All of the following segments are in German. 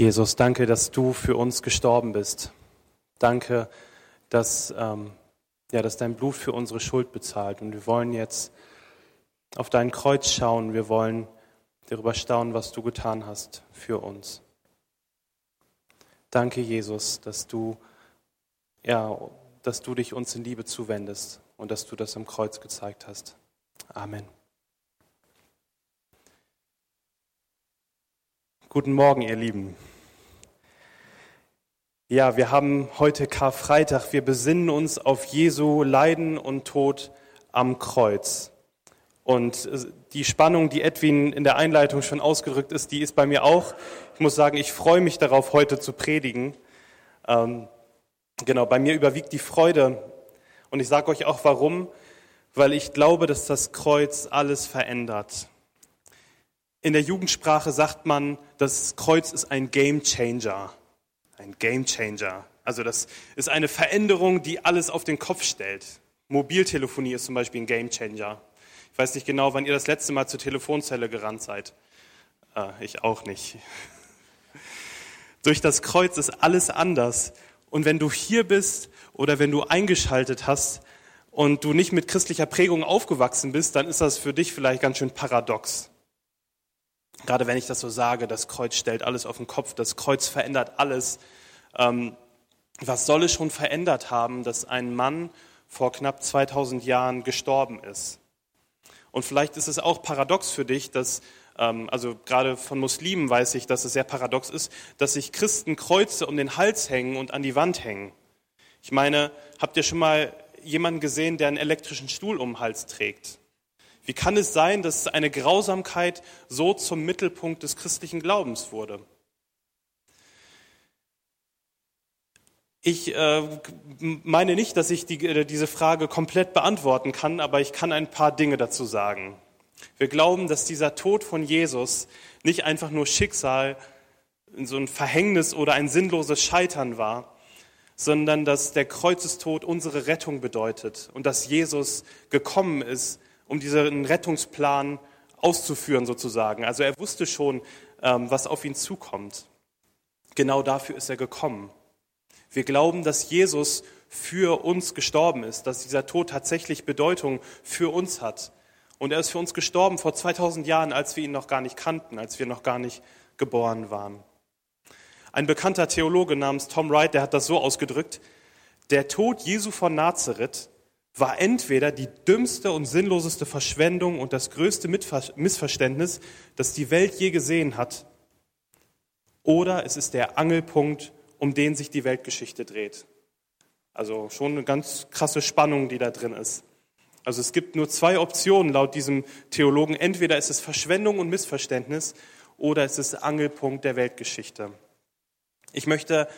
Jesus, danke, dass du für uns gestorben bist. Danke, dass, ähm, ja, dass dein Blut für unsere Schuld bezahlt. Und wir wollen jetzt auf dein Kreuz schauen. Wir wollen darüber staunen, was du getan hast für uns. Danke, Jesus, dass du, ja, dass du dich uns in Liebe zuwendest und dass du das am Kreuz gezeigt hast. Amen. Guten Morgen, ihr Lieben. Ja, wir haben heute Karfreitag. Wir besinnen uns auf Jesu Leiden und Tod am Kreuz. Und die Spannung, die Edwin in der Einleitung schon ausgerückt ist, die ist bei mir auch. Ich muss sagen, ich freue mich darauf, heute zu predigen. Ähm, genau, bei mir überwiegt die Freude. Und ich sage euch auch warum, weil ich glaube, dass das Kreuz alles verändert. In der Jugendsprache sagt man, das Kreuz ist ein Game Changer. Ein Game Changer. Also das ist eine Veränderung, die alles auf den Kopf stellt. Mobiltelefonie ist zum Beispiel ein Game Changer. Ich weiß nicht genau, wann ihr das letzte Mal zur Telefonzelle gerannt seid. Äh, ich auch nicht. Durch das Kreuz ist alles anders. Und wenn du hier bist oder wenn du eingeschaltet hast und du nicht mit christlicher Prägung aufgewachsen bist, dann ist das für dich vielleicht ganz schön paradox. Gerade wenn ich das so sage, das Kreuz stellt alles auf den Kopf, das Kreuz verändert alles. Ähm, was soll es schon verändert haben, dass ein Mann vor knapp 2000 Jahren gestorben ist? Und vielleicht ist es auch paradox für dich, dass, ähm, also gerade von Muslimen weiß ich, dass es sehr paradox ist, dass sich Christen Kreuze um den Hals hängen und an die Wand hängen. Ich meine, habt ihr schon mal jemanden gesehen, der einen elektrischen Stuhl um den Hals trägt? Wie kann es sein, dass eine Grausamkeit so zum Mittelpunkt des christlichen Glaubens wurde? Ich äh, meine nicht, dass ich die, äh, diese Frage komplett beantworten kann, aber ich kann ein paar Dinge dazu sagen. Wir glauben, dass dieser Tod von Jesus nicht einfach nur Schicksal, so ein Verhängnis oder ein sinnloses Scheitern war, sondern dass der Kreuzestod unsere Rettung bedeutet und dass Jesus gekommen ist, um diesen Rettungsplan auszuführen sozusagen. Also er wusste schon, ähm, was auf ihn zukommt. Genau dafür ist er gekommen. Wir glauben, dass Jesus für uns gestorben ist, dass dieser Tod tatsächlich Bedeutung für uns hat. Und er ist für uns gestorben vor 2000 Jahren, als wir ihn noch gar nicht kannten, als wir noch gar nicht geboren waren. Ein bekannter Theologe namens Tom Wright, der hat das so ausgedrückt, der Tod Jesu von Nazareth war entweder die dümmste und sinnloseste Verschwendung und das größte Missverständnis, das die Welt je gesehen hat, oder es ist der Angelpunkt, um den sich die Weltgeschichte dreht. Also schon eine ganz krasse Spannung, die da drin ist. Also es gibt nur zwei Optionen laut diesem Theologen. Entweder ist es Verschwendung und Missverständnis oder es ist Angelpunkt der Weltgeschichte. Ich möchte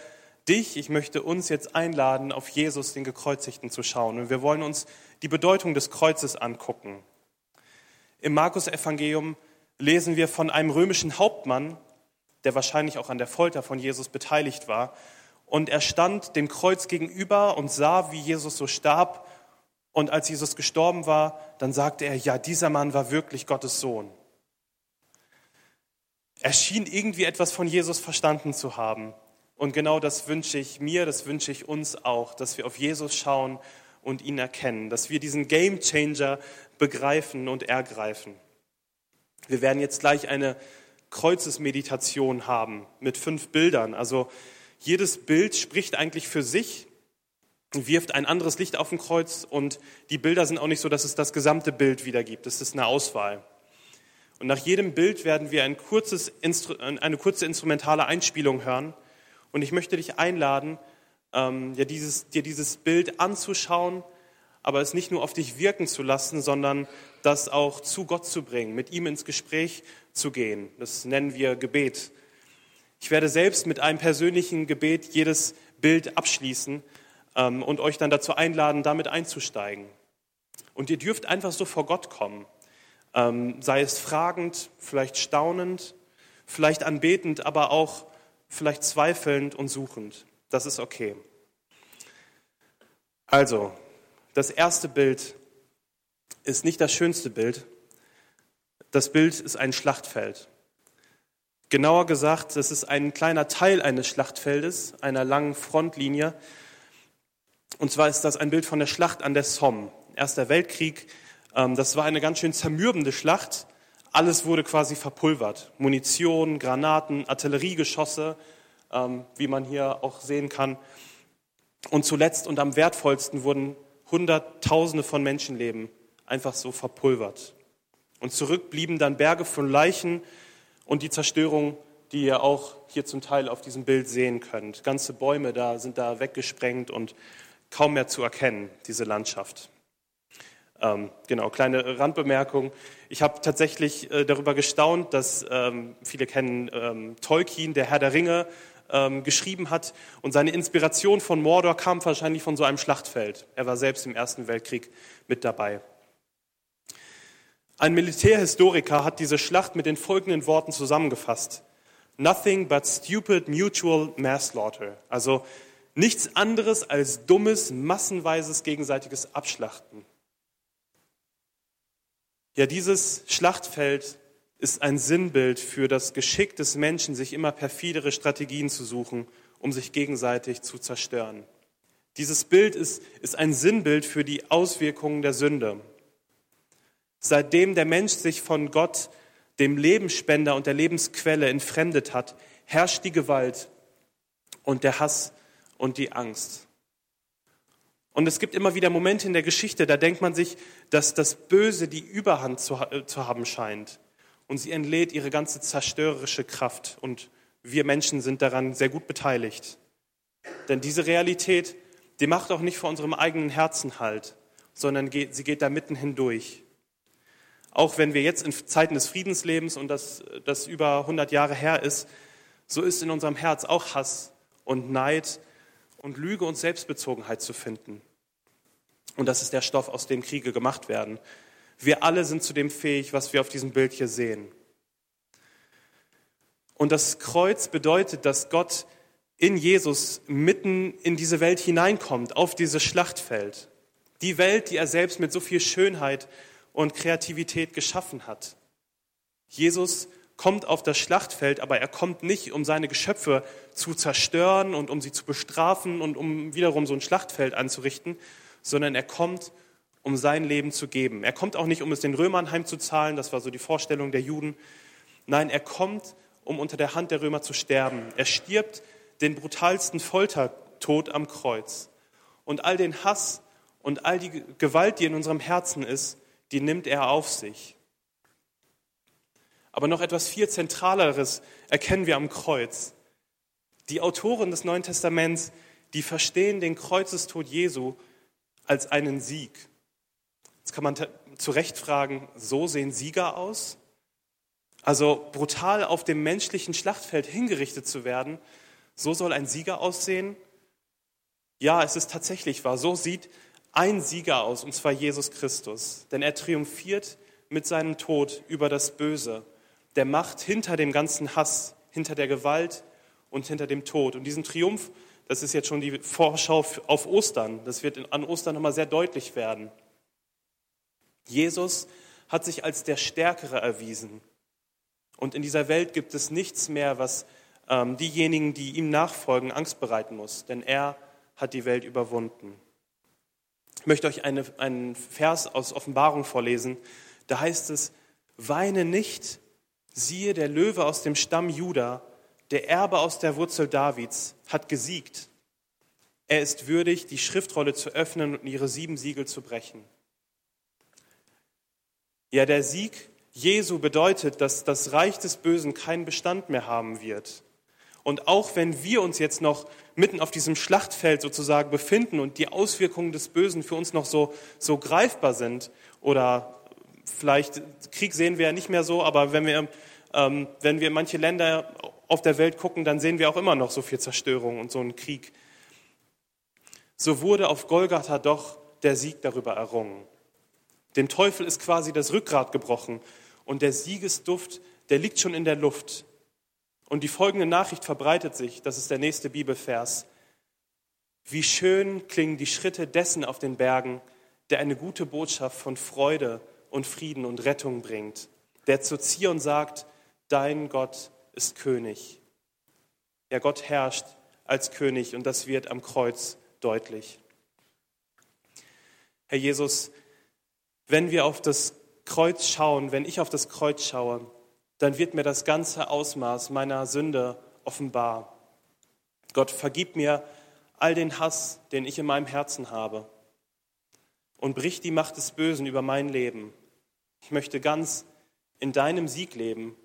dich, ich möchte uns jetzt einladen, auf Jesus, den Gekreuzigten, zu schauen. Und wir wollen uns die Bedeutung des Kreuzes angucken. Im Markus-Evangelium lesen wir von einem römischen Hauptmann, der wahrscheinlich auch an der Folter von Jesus beteiligt war. Und er stand dem Kreuz gegenüber und sah, wie Jesus so starb. Und als Jesus gestorben war, dann sagte er, ja, dieser Mann war wirklich Gottes Sohn. Er schien irgendwie etwas von Jesus verstanden zu haben. Und genau das wünsche ich mir, das wünsche ich uns auch, dass wir auf Jesus schauen und ihn erkennen, dass wir diesen Game Changer begreifen und ergreifen. Wir werden jetzt gleich eine Kreuzesmeditation haben mit fünf Bildern. Also jedes Bild spricht eigentlich für sich, wirft ein anderes Licht auf ein Kreuz und die Bilder sind auch nicht so, dass es das gesamte Bild wiedergibt. Es ist eine Auswahl. Und nach jedem Bild werden wir ein kurzes, eine kurze instrumentale Einspielung hören und ich möchte dich einladen, ähm, ja, dieses, dir dieses Bild anzuschauen, aber es nicht nur auf dich wirken zu lassen, sondern das auch zu Gott zu bringen, mit ihm ins Gespräch zu gehen. Das nennen wir Gebet. Ich werde selbst mit einem persönlichen Gebet jedes Bild abschließen ähm, und euch dann dazu einladen, damit einzusteigen. Und ihr dürft einfach so vor Gott kommen, ähm, sei es fragend, vielleicht staunend, vielleicht anbetend, aber auch vielleicht zweifelnd und suchend. Das ist okay. Also, das erste Bild ist nicht das schönste Bild. Das Bild ist ein Schlachtfeld. Genauer gesagt, es ist ein kleiner Teil eines Schlachtfeldes, einer langen Frontlinie. Und zwar ist das ein Bild von der Schlacht an der Somme. Erster Weltkrieg. Ähm, das war eine ganz schön zermürbende Schlacht. Alles wurde quasi verpulvert. Munition, Granaten, Artilleriegeschosse, ähm, wie man hier auch sehen kann. Und zuletzt und am wertvollsten wurden Hunderttausende von Menschenleben einfach so verpulvert. Und zurück blieben dann Berge von Leichen und die Zerstörung, die ihr auch hier zum Teil auf diesem Bild sehen könnt. Ganze Bäume da sind da weggesprengt und kaum mehr zu erkennen, diese Landschaft. Ähm, genau, kleine Randbemerkung. Ich habe tatsächlich äh, darüber gestaunt, dass ähm, viele kennen ähm, Tolkien, der Herr der Ringe, ähm, geschrieben hat. Und seine Inspiration von Mordor kam wahrscheinlich von so einem Schlachtfeld. Er war selbst im Ersten Weltkrieg mit dabei. Ein Militärhistoriker hat diese Schlacht mit den folgenden Worten zusammengefasst. Nothing but stupid mutual manslaughter. Also nichts anderes als dummes, massenweises gegenseitiges Abschlachten. Ja, dieses Schlachtfeld ist ein Sinnbild für das Geschick des Menschen, sich immer perfidere Strategien zu suchen, um sich gegenseitig zu zerstören. Dieses Bild ist, ist ein Sinnbild für die Auswirkungen der Sünde. Seitdem der Mensch sich von Gott, dem Lebensspender und der Lebensquelle entfremdet hat, herrscht die Gewalt und der Hass und die Angst. Und es gibt immer wieder Momente in der Geschichte, da denkt man sich, dass das Böse die Überhand zu, äh, zu haben scheint. Und sie entlädt ihre ganze zerstörerische Kraft. Und wir Menschen sind daran sehr gut beteiligt. Denn diese Realität, die macht auch nicht vor unserem eigenen Herzen halt, sondern geht, sie geht da mitten hindurch. Auch wenn wir jetzt in Zeiten des Friedenslebens und das, das über 100 Jahre her ist, so ist in unserem Herz auch Hass und Neid und Lüge und Selbstbezogenheit zu finden. Und das ist der Stoff, aus dem Kriege gemacht werden. Wir alle sind zu dem fähig, was wir auf diesem Bild hier sehen. Und das Kreuz bedeutet, dass Gott in Jesus mitten in diese Welt hineinkommt, auf dieses Schlachtfeld. Die Welt, die er selbst mit so viel Schönheit und Kreativität geschaffen hat. Jesus kommt auf das Schlachtfeld, aber er kommt nicht, um seine Geschöpfe zu zerstören und um sie zu bestrafen und um wiederum so ein Schlachtfeld anzurichten, sondern er kommt, um sein Leben zu geben. Er kommt auch nicht, um es den Römern heimzuzahlen, das war so die Vorstellung der Juden. Nein, er kommt, um unter der Hand der Römer zu sterben. Er stirbt den brutalsten Foltertod am Kreuz. Und all den Hass und all die Gewalt, die in unserem Herzen ist, die nimmt er auf sich. Aber noch etwas viel Zentraleres erkennen wir am Kreuz. Die Autoren des Neuen Testaments, die verstehen den Kreuzestod Jesu als einen Sieg. Jetzt kann man zu Recht fragen, so sehen Sieger aus? Also brutal auf dem menschlichen Schlachtfeld hingerichtet zu werden, so soll ein Sieger aussehen? Ja, es ist tatsächlich wahr. So sieht ein Sieger aus, und zwar Jesus Christus. Denn er triumphiert mit seinem Tod über das Böse, der Macht hinter dem ganzen Hass, hinter der Gewalt und hinter dem Tod. Und diesen Triumph, das ist jetzt schon die Vorschau auf Ostern. Das wird an Ostern nochmal sehr deutlich werden. Jesus hat sich als der Stärkere erwiesen. Und in dieser Welt gibt es nichts mehr, was ähm, diejenigen, die ihm nachfolgen, Angst bereiten muss. Denn er hat die Welt überwunden. Ich möchte euch eine, einen Vers aus Offenbarung vorlesen. Da heißt es, weine nicht, siehe, der Löwe aus dem Stamm Juda, der Erbe aus der Wurzel Davids, hat gesiegt. Er ist würdig, die Schriftrolle zu öffnen und ihre sieben Siegel zu brechen. Ja, der Sieg Jesu bedeutet, dass das Reich des Bösen keinen Bestand mehr haben wird. Und auch wenn wir uns jetzt noch mitten auf diesem Schlachtfeld sozusagen befinden und die Auswirkungen des Bösen für uns noch so, so greifbar sind, oder vielleicht Krieg sehen wir ja nicht mehr so, aber wenn wir, ähm, wenn wir in manche Länder auf der Welt gucken, dann sehen wir auch immer noch so viel Zerstörung und so einen Krieg. So wurde auf Golgatha doch der Sieg darüber errungen. Dem Teufel ist quasi das Rückgrat gebrochen und der Siegesduft, der liegt schon in der Luft. Und die folgende Nachricht verbreitet sich, das ist der nächste Bibelvers. Wie schön klingen die Schritte dessen auf den Bergen, der eine gute Botschaft von Freude und Frieden und Rettung bringt, der zu Zion sagt, dein Gott ist König. Ja, Gott herrscht als König und das wird am Kreuz deutlich. Herr Jesus, wenn wir auf das Kreuz schauen, wenn ich auf das Kreuz schaue, dann wird mir das ganze Ausmaß meiner Sünde offenbar. Gott, vergib mir all den Hass, den ich in meinem Herzen habe und brich die Macht des Bösen über mein Leben. Ich möchte ganz in deinem Sieg leben,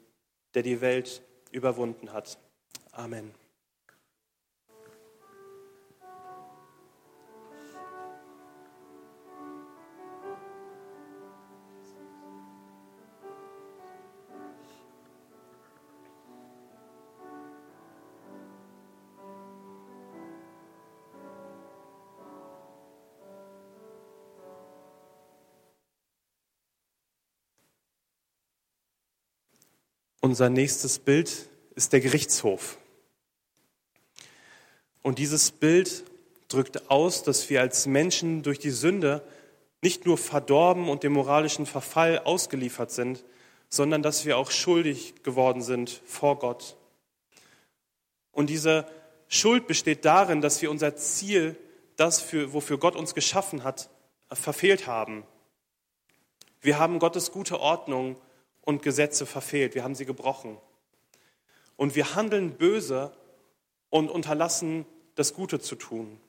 der die Welt überwunden hat. Amen. Unser nächstes Bild ist der Gerichtshof. Und dieses Bild drückt aus, dass wir als Menschen durch die Sünde nicht nur verdorben und dem moralischen Verfall ausgeliefert sind, sondern dass wir auch schuldig geworden sind vor Gott. Und diese Schuld besteht darin, dass wir unser Ziel, das, für, wofür Gott uns geschaffen hat, verfehlt haben. Wir haben Gottes gute Ordnung und Gesetze verfehlt, wir haben sie gebrochen. Und wir handeln böse und unterlassen das Gute zu tun.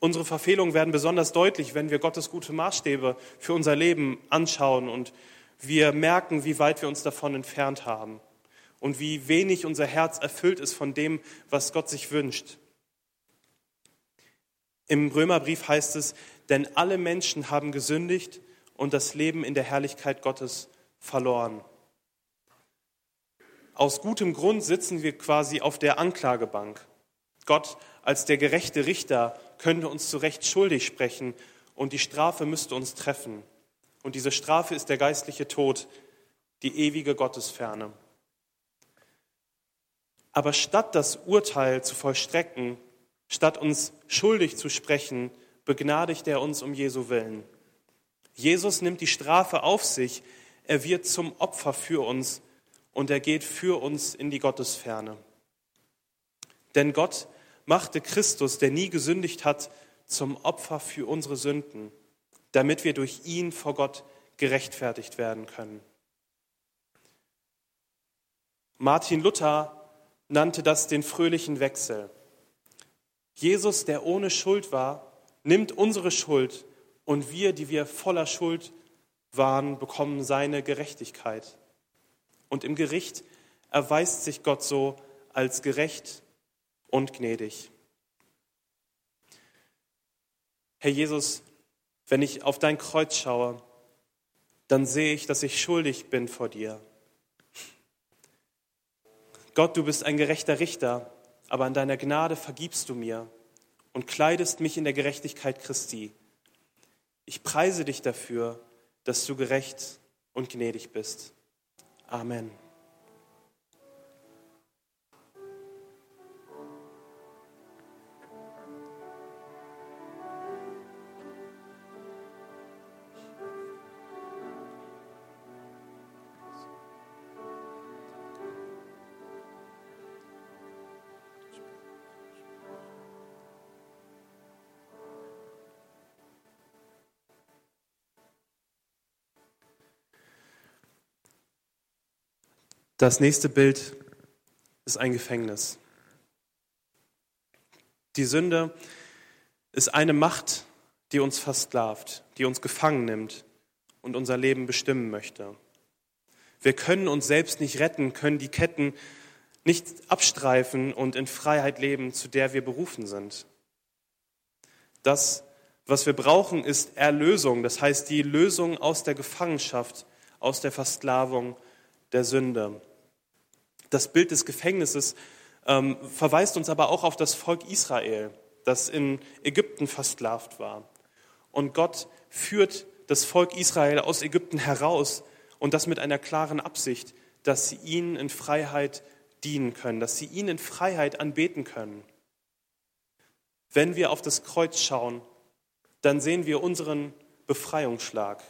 Unsere Verfehlungen werden besonders deutlich, wenn wir Gottes gute Maßstäbe für unser Leben anschauen und wir merken, wie weit wir uns davon entfernt haben und wie wenig unser Herz erfüllt ist von dem, was Gott sich wünscht. Im Römerbrief heißt es, denn alle Menschen haben gesündigt und das Leben in der Herrlichkeit Gottes verloren. Aus gutem Grund sitzen wir quasi auf der Anklagebank. Gott als der gerechte Richter könnte uns zu Recht schuldig sprechen und die Strafe müsste uns treffen. Und diese Strafe ist der geistliche Tod, die ewige Gottesferne. Aber statt das Urteil zu vollstrecken, statt uns schuldig zu sprechen, begnadigt er uns um Jesu willen. Jesus nimmt die Strafe auf sich, er wird zum Opfer für uns und er geht für uns in die Gottesferne. Denn Gott machte Christus, der nie gesündigt hat, zum Opfer für unsere Sünden, damit wir durch ihn vor Gott gerechtfertigt werden können. Martin Luther nannte das den fröhlichen Wechsel. Jesus, der ohne Schuld war, nimmt unsere Schuld und wir, die wir voller Schuld waren, bekommen seine Gerechtigkeit. Und im Gericht erweist sich Gott so als gerecht und gnädig. Herr Jesus, wenn ich auf dein Kreuz schaue, dann sehe ich, dass ich schuldig bin vor dir. Gott, du bist ein gerechter Richter, aber an deiner Gnade vergibst du mir und kleidest mich in der Gerechtigkeit Christi. Ich preise dich dafür dass du gerecht und gnädig bist. Amen. Das nächste Bild ist ein Gefängnis. Die Sünde ist eine Macht, die uns versklavt, die uns gefangen nimmt und unser Leben bestimmen möchte. Wir können uns selbst nicht retten, können die Ketten nicht abstreifen und in Freiheit leben, zu der wir berufen sind. Das, was wir brauchen, ist Erlösung, das heißt die Lösung aus der Gefangenschaft, aus der Versklavung der Sünde. Das Bild des Gefängnisses ähm, verweist uns aber auch auf das Volk Israel, das in Ägypten versklavt war. Und Gott führt das Volk Israel aus Ägypten heraus und das mit einer klaren Absicht, dass sie ihnen in Freiheit dienen können, dass sie ihn in Freiheit anbeten können. Wenn wir auf das Kreuz schauen, dann sehen wir unseren Befreiungsschlag.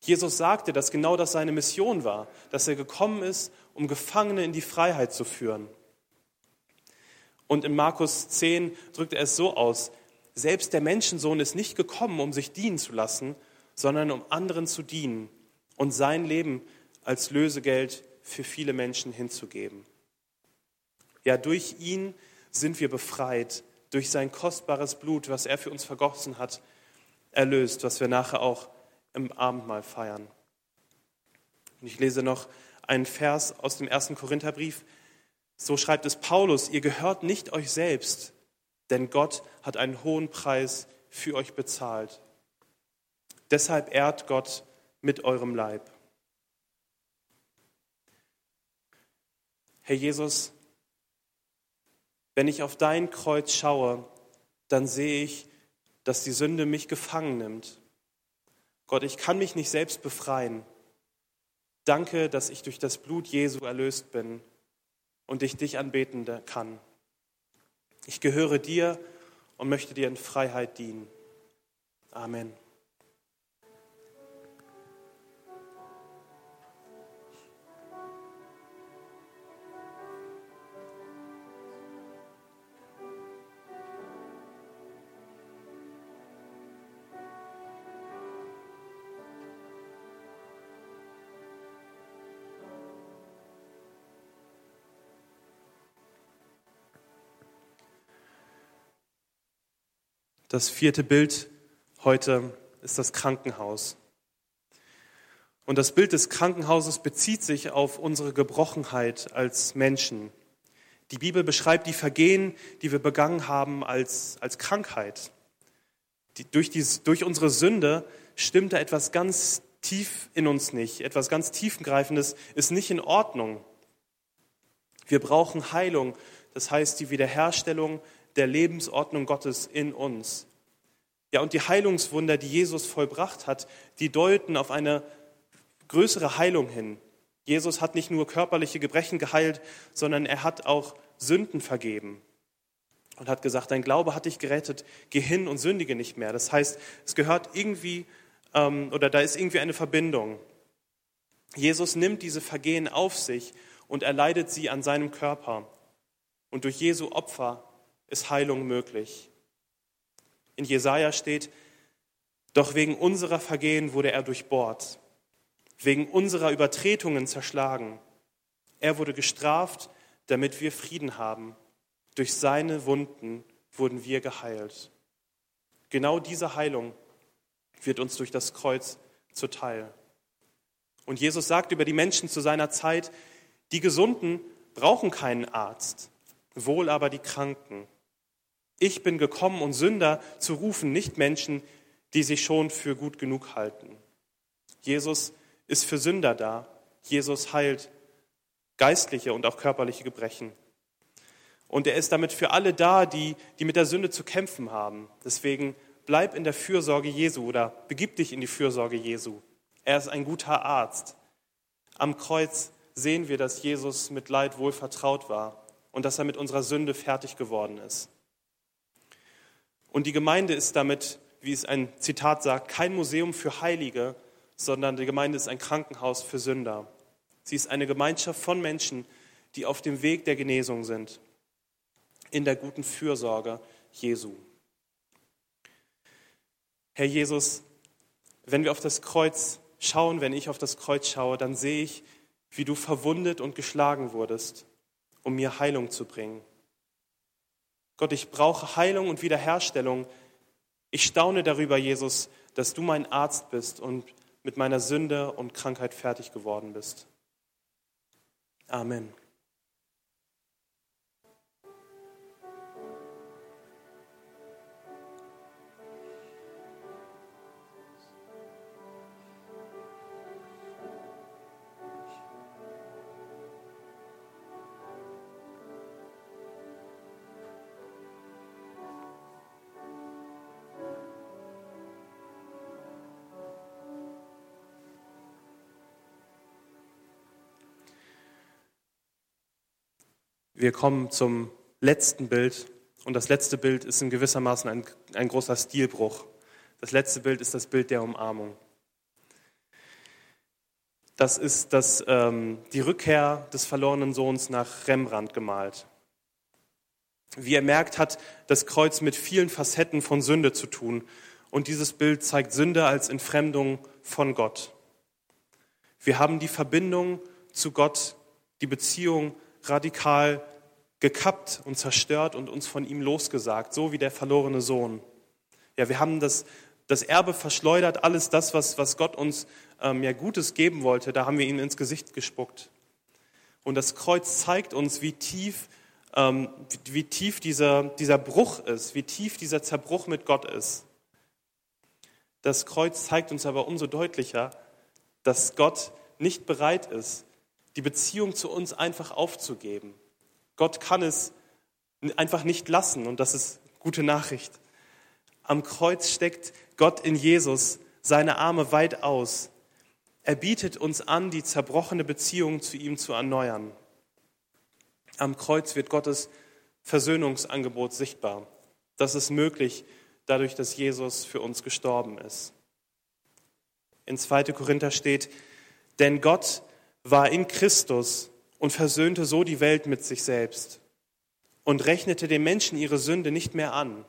Jesus sagte, dass genau das seine Mission war, dass er gekommen ist, um Gefangene in die Freiheit zu führen. Und in Markus 10 drückt er es so aus, selbst der Menschensohn ist nicht gekommen, um sich dienen zu lassen, sondern um anderen zu dienen und sein Leben als Lösegeld für viele Menschen hinzugeben. Ja, durch ihn sind wir befreit, durch sein kostbares Blut, was er für uns vergossen hat, erlöst, was wir nachher auch im Abendmahl feiern. Und ich lese noch einen Vers aus dem ersten Korintherbrief. So schreibt es Paulus, ihr gehört nicht euch selbst, denn Gott hat einen hohen Preis für euch bezahlt. Deshalb ehrt Gott mit eurem Leib. Herr Jesus, wenn ich auf dein Kreuz schaue, dann sehe ich, dass die Sünde mich gefangen nimmt. Gott, ich kann mich nicht selbst befreien. Danke, dass ich durch das Blut Jesu erlöst bin und ich dich anbeten kann. Ich gehöre dir und möchte dir in Freiheit dienen. Amen. Das vierte Bild heute ist das Krankenhaus. Und das Bild des Krankenhauses bezieht sich auf unsere Gebrochenheit als Menschen. Die Bibel beschreibt die Vergehen, die wir begangen haben, als, als Krankheit. Die, durch, die, durch unsere Sünde stimmt da etwas ganz tief in uns nicht. Etwas ganz tiefgreifendes ist nicht in Ordnung. Wir brauchen Heilung, das heißt die Wiederherstellung der Lebensordnung Gottes in uns. Ja, und die Heilungswunder, die Jesus vollbracht hat, die deuten auf eine größere Heilung hin. Jesus hat nicht nur körperliche Gebrechen geheilt, sondern er hat auch Sünden vergeben und hat gesagt, dein Glaube hat dich gerettet, geh hin und sündige nicht mehr. Das heißt, es gehört irgendwie, ähm, oder da ist irgendwie eine Verbindung. Jesus nimmt diese Vergehen auf sich und erleidet sie an seinem Körper. Und durch Jesu Opfer ist Heilung möglich. In Jesaja steht, doch wegen unserer Vergehen wurde er durchbohrt, wegen unserer Übertretungen zerschlagen. Er wurde gestraft, damit wir Frieden haben. Durch seine Wunden wurden wir geheilt. Genau diese Heilung wird uns durch das Kreuz zuteil. Und Jesus sagt über die Menschen zu seiner Zeit, die Gesunden brauchen keinen Arzt, wohl aber die Kranken. Ich bin gekommen, um Sünder zu rufen, nicht Menschen, die sich schon für gut genug halten. Jesus ist für Sünder da. Jesus heilt geistliche und auch körperliche Gebrechen. Und er ist damit für alle da, die, die mit der Sünde zu kämpfen haben. Deswegen bleib in der Fürsorge Jesu oder begib dich in die Fürsorge Jesu. Er ist ein guter Arzt. Am Kreuz sehen wir, dass Jesus mit Leid wohl vertraut war und dass er mit unserer Sünde fertig geworden ist. Und die Gemeinde ist damit, wie es ein Zitat sagt, kein Museum für Heilige, sondern die Gemeinde ist ein Krankenhaus für Sünder. Sie ist eine Gemeinschaft von Menschen, die auf dem Weg der Genesung sind, in der guten Fürsorge Jesu. Herr Jesus, wenn wir auf das Kreuz schauen, wenn ich auf das Kreuz schaue, dann sehe ich, wie du verwundet und geschlagen wurdest, um mir Heilung zu bringen. Gott, ich brauche Heilung und Wiederherstellung. Ich staune darüber, Jesus, dass du mein Arzt bist und mit meiner Sünde und Krankheit fertig geworden bist. Amen. Wir kommen zum letzten Bild und das letzte Bild ist in gewissermaßen ein, ein großer Stilbruch. Das letzte Bild ist das Bild der Umarmung. Das ist das, ähm, die Rückkehr des verlorenen Sohns nach Rembrandt gemalt. Wie ihr merkt, hat das Kreuz mit vielen Facetten von Sünde zu tun. Und dieses Bild zeigt Sünde als Entfremdung von Gott. Wir haben die Verbindung zu Gott, die Beziehung radikal gekappt und zerstört und uns von ihm losgesagt, so wie der verlorene Sohn. Ja, wir haben das, das Erbe verschleudert, alles das, was, was Gott uns ähm, ja Gutes geben wollte, da haben wir ihm ins Gesicht gespuckt. Und das Kreuz zeigt uns, wie tief, ähm, wie, wie tief dieser, dieser Bruch ist, wie tief dieser Zerbruch mit Gott ist. Das Kreuz zeigt uns aber umso deutlicher, dass Gott nicht bereit ist, die Beziehung zu uns einfach aufzugeben. Gott kann es einfach nicht lassen und das ist gute Nachricht. Am Kreuz steckt Gott in Jesus seine Arme weit aus. Er bietet uns an, die zerbrochene Beziehung zu ihm zu erneuern. Am Kreuz wird Gottes Versöhnungsangebot sichtbar. Das ist möglich dadurch, dass Jesus für uns gestorben ist. In 2. Korinther steht, denn Gott war in Christus und versöhnte so die Welt mit sich selbst und rechnete den Menschen ihre Sünde nicht mehr an.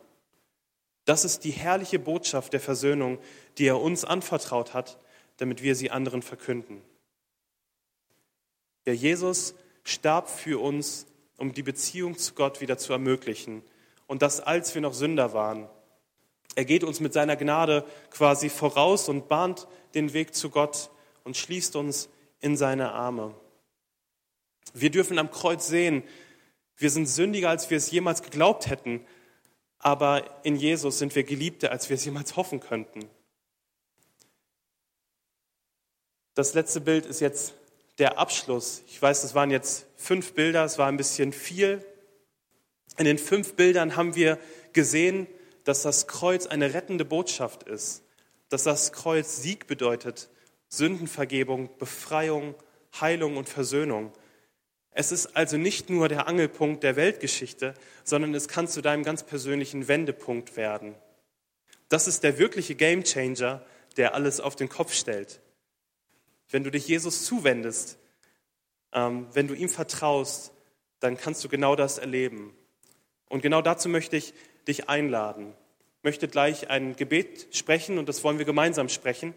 Das ist die herrliche Botschaft der Versöhnung, die er uns anvertraut hat, damit wir sie anderen verkünden. Ja, Jesus starb für uns, um die Beziehung zu Gott wieder zu ermöglichen. Und das, als wir noch Sünder waren. Er geht uns mit seiner Gnade quasi voraus und bahnt den Weg zu Gott und schließt uns in seine Arme. Wir dürfen am Kreuz sehen, wir sind sündiger, als wir es jemals geglaubt hätten, aber in Jesus sind wir geliebter, als wir es jemals hoffen könnten. Das letzte Bild ist jetzt der Abschluss. Ich weiß, das waren jetzt fünf Bilder, es war ein bisschen viel. In den fünf Bildern haben wir gesehen, dass das Kreuz eine rettende Botschaft ist, dass das Kreuz Sieg bedeutet, Sündenvergebung, Befreiung, Heilung und Versöhnung. Es ist also nicht nur der Angelpunkt der Weltgeschichte, sondern es kann zu deinem ganz persönlichen Wendepunkt werden. Das ist der wirkliche Gamechanger, der alles auf den Kopf stellt. Wenn du dich Jesus zuwendest, ähm, wenn du ihm vertraust, dann kannst du genau das erleben. Und genau dazu möchte ich dich einladen. Ich möchte gleich ein Gebet sprechen und das wollen wir gemeinsam sprechen.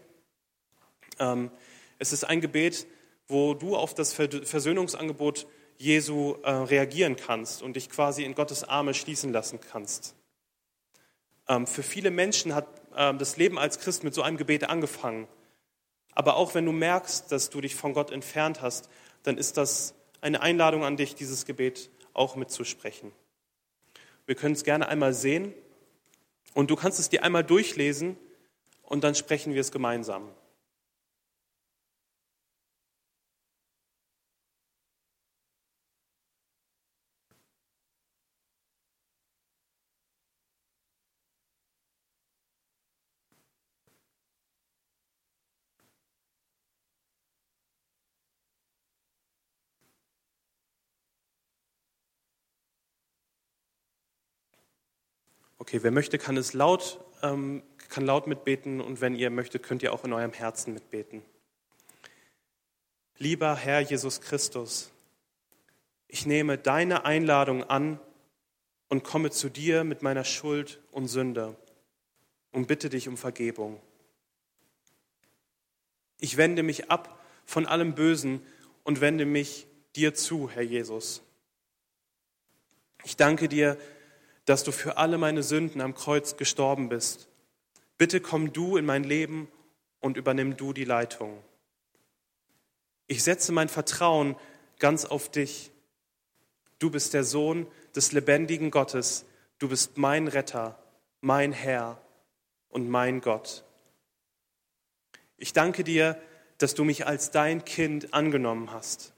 Ähm, es ist ein Gebet, wo du auf das Versöhnungsangebot Jesu äh, reagieren kannst und dich quasi in Gottes Arme schließen lassen kannst. Ähm, für viele Menschen hat ähm, das Leben als Christ mit so einem Gebet angefangen. Aber auch wenn du merkst, dass du dich von Gott entfernt hast, dann ist das eine Einladung an dich, dieses Gebet auch mitzusprechen. Wir können es gerne einmal sehen und du kannst es dir einmal durchlesen und dann sprechen wir es gemeinsam. Okay, wer möchte, kann es laut, ähm, kann laut mitbeten und wenn ihr möchtet, könnt ihr auch in eurem Herzen mitbeten. Lieber Herr Jesus Christus, ich nehme deine Einladung an und komme zu dir mit meiner Schuld und Sünde und bitte dich um Vergebung. Ich wende mich ab von allem Bösen und wende mich dir zu, Herr Jesus. Ich danke dir, dass du für alle meine Sünden am Kreuz gestorben bist. Bitte komm du in mein Leben und übernimm du die Leitung. Ich setze mein Vertrauen ganz auf dich. Du bist der Sohn des lebendigen Gottes. Du bist mein Retter, mein Herr und mein Gott. Ich danke dir, dass du mich als dein Kind angenommen hast.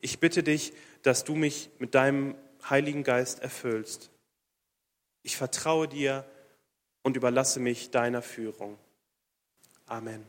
Ich bitte dich, dass du mich mit deinem Heiligen Geist erfüllst. Ich vertraue dir und überlasse mich deiner Führung. Amen.